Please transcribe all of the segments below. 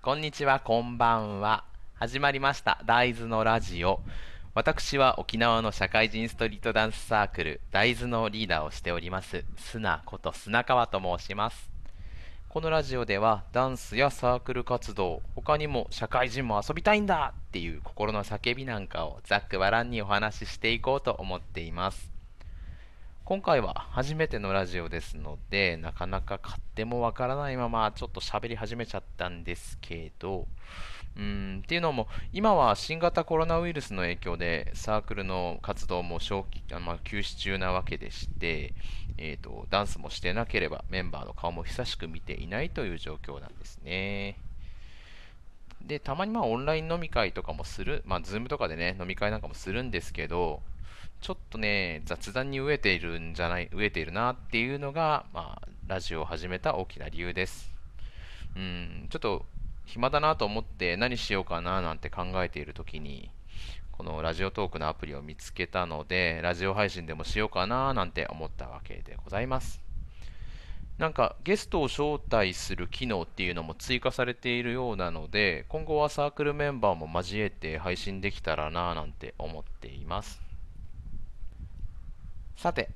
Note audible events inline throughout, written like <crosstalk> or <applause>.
こんにちは、こんばんは。始まりました、大豆のラジオ。私は沖縄の社会人ストリートダンスサークル、大豆のリーダーをしております、砂こと砂川と申します。このラジオでは、ダンスやサークル活動、他にも社会人も遊びたいんだっていう心の叫びなんかをざっくばらんにお話ししていこうと思っています。今回は初めてのラジオですので、なかなか勝手もわからないままちょっと喋り始めちゃったんですけど、うん、っていうのも、今は新型コロナウイルスの影響でサークルの活動も小期あまあ、休止中なわけでして、えーと、ダンスもしてなければメンバーの顔も久しく見ていないという状況なんですね。で、たまにまあオンライン飲み会とかもする、まあ、ズームとかでね、飲み会なんかもするんですけど、ちょっとね、雑談に飢えているんじゃない、飢えているなっていうのが、まあ、ラジオを始めた大きな理由です。うん、ちょっと暇だなと思って何しようかななんて考えているときに、このラジオトークのアプリを見つけたので、ラジオ配信でもしようかななんて思ったわけでございます。なんかゲストを招待する機能っていうのも追加されているようなので、今後はサークルメンバーも交えて配信できたらななんて思っています。さて、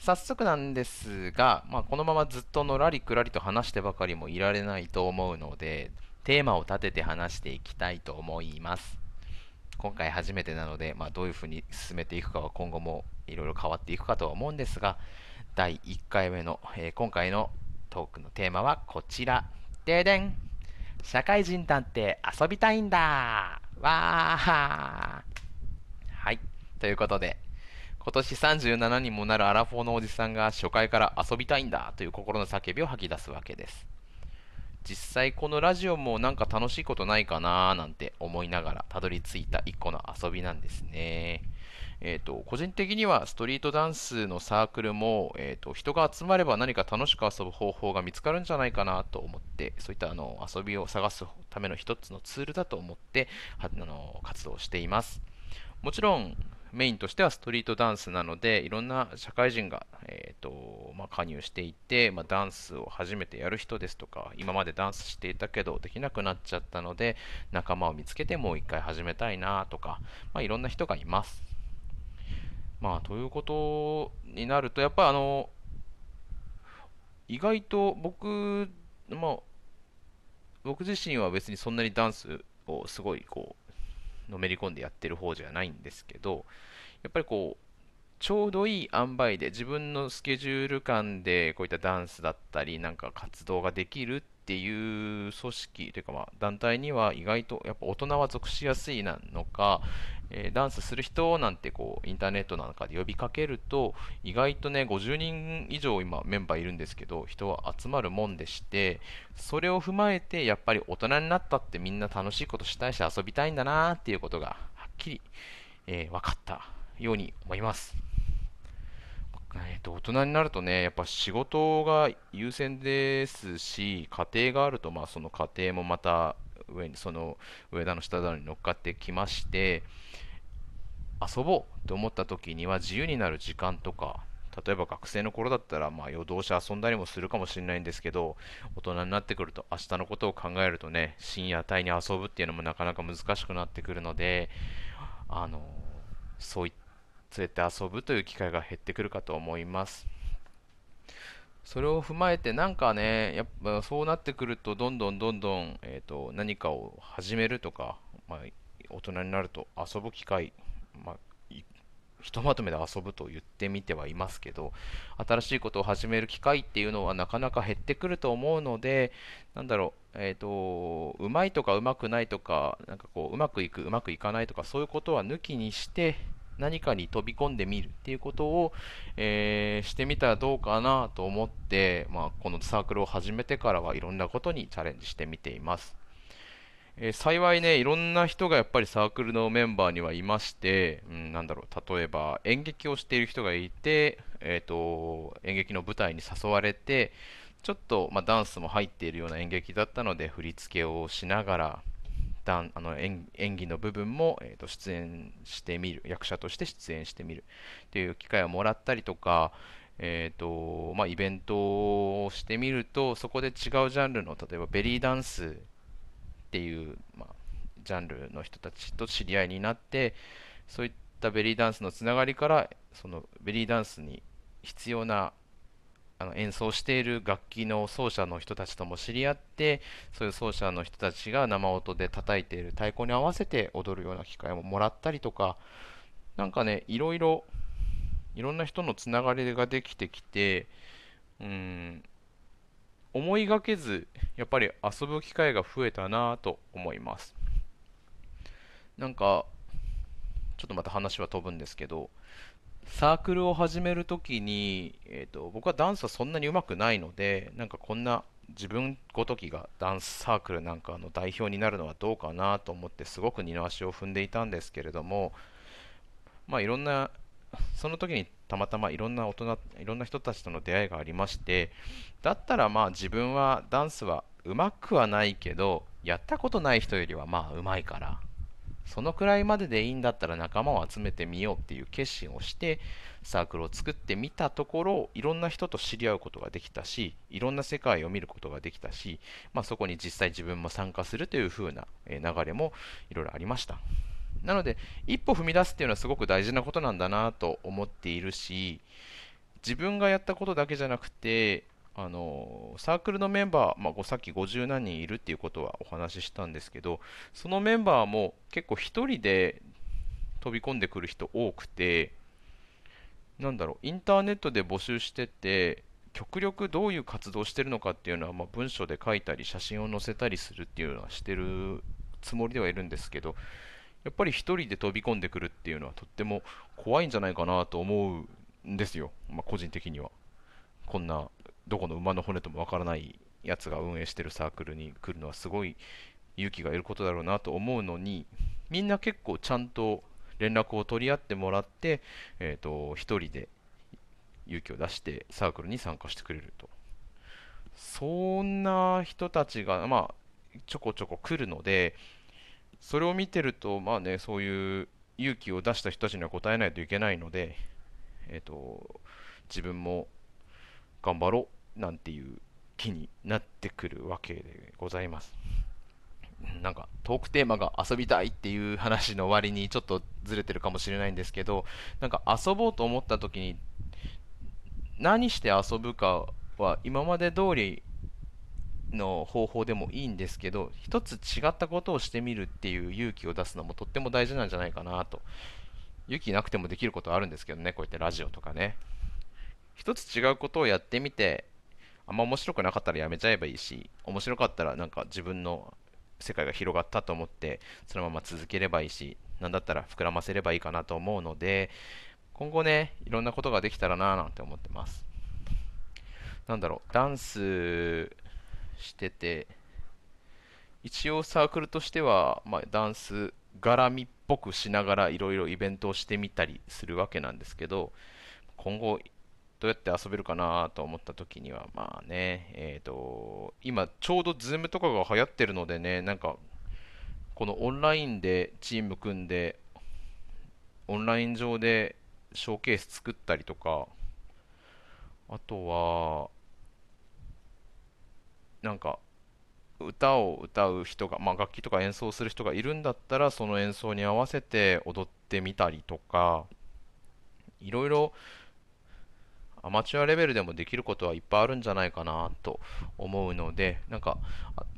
早速なんですが、まあ、このままずっとのらりくらりと話してばかりもいられないと思うので、テーマを立てて話していきたいと思います。今回初めてなので、まあ、どういうふうに進めていくかは今後もいろいろ変わっていくかとは思うんですが、第1回目の、えー今回のトークのテーマはこちら。ででん社会人だって遊びたいんだわーはい。ということで、今年37にもなるアラフォーのおじさんが初回から遊びたいんだという心の叫びを吐き出すわけです。実際このラジオもなんか楽しいことないかなーなんて思いながらたどり着いた一個の遊びなんですね。えー、と個人的にはストリートダンスのサークルも、えー、と人が集まれば何か楽しく遊ぶ方法が見つかるんじゃないかなと思ってそういったあの遊びを探すための一つのツールだと思ってあの活動しています。もちろんメインとしてはストリートダンスなのでいろんな社会人が、えーとまあ、加入していて、まあ、ダンスを初めてやる人ですとか今までダンスしていたけどできなくなっちゃったので仲間を見つけてもう一回始めたいなとか、まあ、いろんな人がいます。まあ、ということになるとやっぱあの意外と僕、まあ、僕自身は別にそんなにダンスをすごいこうのめり込んでやってる方じゃないんですけどやっぱりこうちょうどいい塩梅で自分のスケジュール感でこういったダンスだったりなんか活動ができるっっていう組織というかまあ団体には意外とやっぱ大人は属しやすいなのか、えーダンスする人なんてこうインターネットなんかで呼びかけると意外とね50人以上今メンバーいるんですけど人は集まるもんでしてそれを踏まえてやっぱり大人になったってみんな楽しいことしたいし遊びたいんだなっていうことがはっきり、えー分かったように思います。えーと大人になるとね、やっぱ仕事が優先ですし、家庭があると、まあ、その家庭もまた上に、その上田の下田に乗っかってきまして、遊ぼうと思った時には自由になる時間とか、例えば学生の頃だったら、まあ、夜通し遊んだりもするかもしれないんですけど、大人になってくると、明日のことを考えるとね、深夜帯に遊ぶっていうのもなかなか難しくなってくるので、あのそういった連れて遊ぶという機会が減ってくるかと思います。それを踏まえて、なんかね、やっぱそうなってくると、どんどんどんどん、えーと、何かを始めるとか、まあ、大人になると遊ぶ機会、まあ、ひとまとめで遊ぶと言ってみてはいますけど、新しいことを始める機会っていうのはなかなか減ってくると思うので、なんだろう、えーと、うまいとかうまくないとか、なんかこう、うまくいく、うまくいかないとか、そういうことは抜きにして、何かに飛び込んでみるっていうことを、えーしてみたらどうかなと思って、まあ、このサークルを始めてからはいろんなことにチャレンジしてみています。えー幸いね、いろんな人がやっぱりサークルのメンバーにはいまして、うん、なんだろう、例えば演劇をしている人がいて、えーと、演劇の舞台に誘われて、ちょっと、まあ、ダンスも入っているような演劇だったので、振り付けをしながら、ダンあの演演技の部分も、えーと出演してみる、役者として出演してみる。っていう機会をもらったりとか、えーとまあ、イベントをしてみると、そこで違うジャンルの、例えばベリーダンスっていう、まあ、ジャンルの人たちと知り合いになってそういったベリーダンスのつながりからそのベリーダンスに必要なあの演奏している楽器の奏者の人たちとも知り合ってそういう奏者の人たちが生音で叩いている太鼓に合わせて踊るような機会ももらったりとかなんかねいろいろいろんな人のつながりができてきてうん思いがけずやっぱり遊ぶ機会が増えたなと思います。なんかちょっとまた話は飛ぶんですけどサークルを始めるときに、えーと、僕はダンスはそんなに上手くないので、なんかこんな自分ごときがダンスサークルなんかの代表になるのはどうかなと思ってすごく二の足を踏んでいたんですけれども、まあ、いろんなその時にたまたまいろんな大人いろんな人たちとの出会いがありましてだったらまあ自分はダンスは上手くはないけどやったことない人よりはまあ上手いからそのくらいまででいいんだったら仲間を集めてみようっていう決心をしてサークルを作ってみたところいろんな人と知り合うことができたしいろんな世界を見ることができたし、まあ、そこに実際自分も参加するという風な流れもいろいろありました。なので一歩踏み出すっていうのはすごく大事なことなんだなと思っているし自分がやったことだけじゃなくてあのサークルのメンバー、まあ、さっき50何人いるっていうことはお話ししたんですけどそのメンバーも結構1人で飛び込んでくる人多くてなんだろうインターネットで募集してて極力どういう活動してるのかっていうのは、まあ、文章で書いたり写真を載せたりするっていうのはしてるつもりではいるんですけどやっぱり1人で飛び込んでくるっていうのはとっても怖いんじゃないかなと思うんですよ、まあ、個人的には。こんなどこの馬の骨ともわからないやつが運営してるサークルに来るのはすごい勇気がいることだろうなと思うのにみんな結構ちゃんと連絡を取り合ってもらって、えーと、1人で勇気を出してサークルに参加してくれると。そんな人たちが、まあ、ちょこちょこ来るのでそれを見てると、まあね、そういう勇気を出した人たちには答えないといけないので、えーと自分も頑張ろうなんていう気になってくるわけでございます。なんかトークテーマが遊びたいっていう話の割にちょっとずれてるかもしれないんですけどなんか遊ぼうと思った時に何して遊ぶかは今まで通りの方法でもいいんですけど一つ違ったことをしてみるっていう勇気を出すのもとっても大事なんじゃないかなと勇気なくてもできることはあるんですけどねこうやってラジオとかね一つ違うことをやってみてあんま面白くなかったらやめちゃえばいいし面白かったらなんか自分の世界が広がったと思ってそのまま続ければいいし何だったら膨らませればいいかなと思うので今後ねいろんなことができたらなぁなんて思ってます。なんだろうダンスしてて一応サークルとしては、まあ、ダンス絡みっぽくしながらいろいろイベントをしてみたりするわけなんですけど今後どうやって遊べるかなと思った時には、まあね、えっ、ー、と、今ちょうど Zoom とかが流行ってるのでね、なんか、このオンラインでチーム組んで、オンライン上でショーケース作ったりとか、あとは、なんか、歌を歌う人が、まあ、楽器とか演奏する人がいるんだったら、その演奏に合わせて踊ってみたりとか、いろいろアマチュアレベルでもできることはいっぱいあるんじゃないかなと思うので、なんか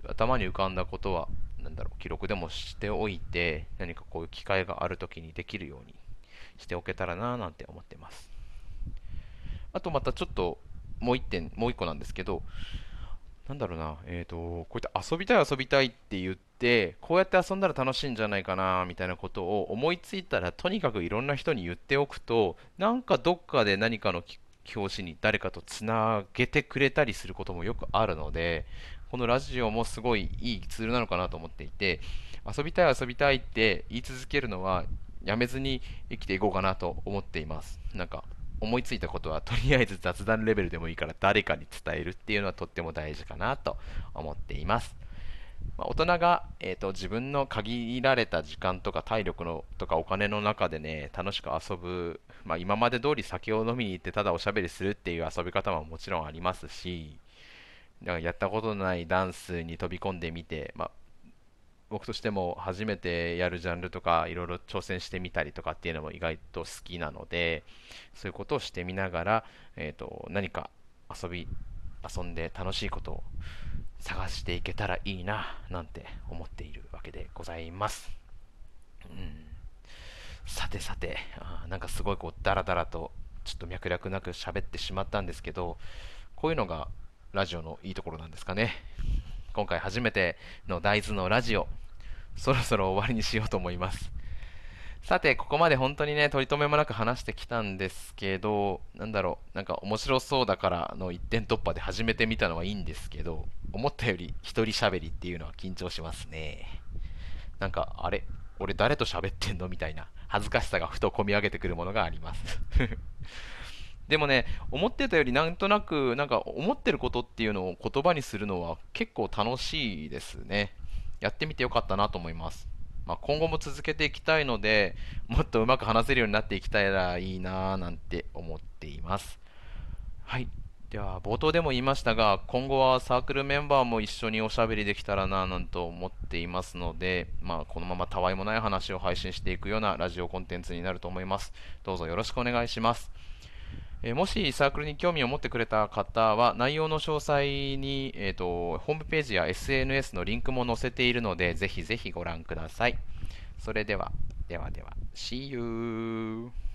頭に浮かんだことは、なんだろう、記録でもしておいて、何かこういう機会があるときにできるようにしておけたらななんて思ってます。あとまたちょっともう一点、もう一個なんですけど、なんだろうな、えっ、ー、と、こうやって遊びたい遊びたいって言って、こうやって遊んだら楽しいんじゃないかな、みたいなことを思いついたら、とにかくいろんな人に言っておくと、なんかどっかで何かのきっ表紙に誰かとつなげてくれたりすることもよくあるので、このラジオもすごいいいツールなのかなと思っていて、遊びたい遊びたいって言い続けるのはやめずに生きていこうかなと思っています。なんか思いついたことはとりあえず雑談レベルでもいいから誰かに伝えるっていうのはとっても大事かなと思っています。まあ、大人が、えーと、自分の限られた時間とか体力のとかお金の中でね楽しく遊ぶ、まあ、今まで通り酒を飲みに行ってただおしゃべりするっていう遊び方ももちろんありますしだからやったことのないダンスに飛び込んでみて、まあ、僕としても初めてやるジャンルとかいろいろ挑戦してみたりとかっていうのも意外と好きなのでそういうことをしてみながら、えーと、何か遊び遊んで楽しいことを探していけたらいいななんて思っているわけでございます、うん、さてさてあなんかすごいこうダラダラとちょっと脈絡なく喋ってしまったんですけどこういうのがラジオのいいところなんですかね。今回初めての大豆のラジオ、そろそろ終わりにしようと思います。さて、ここまで本当にね、取り留めもなく話してきたんですけど、なんだろう、なんか面白そうだからの一点突破で始めてみたのはいいんですけど、思ったより一人喋りっていうのは緊張しますね。なんか、あれ俺誰と喋ってんのみたいな恥ずかしさがふと込み上げてくるものがあります <laughs> でもね、思ってたよりなんとなく、なんか思ってることっていうのを言葉にするのは結構楽しいですね。やってみてよかったなと思います。まあ、今後も続けていきたいので、<laughs> もっとうまく話せるようになっていきたいらいいなぁなんて思っています。はい。では、冒頭でも言いましたが、今後はサークルメンバーも一緒におしゃべりできたらなぁなんと思っていますので、まあ、このままたわいもない話を配信していくようなラジオコンテンツになると思います。どうぞよろしくお願いします。え、もしサークルに興味を持ってくれた方は、内容の詳細に、えーと、ホームページや SNS のリンクも載せているので、ぜひぜひご覧ください。それでは、ではでは、See you!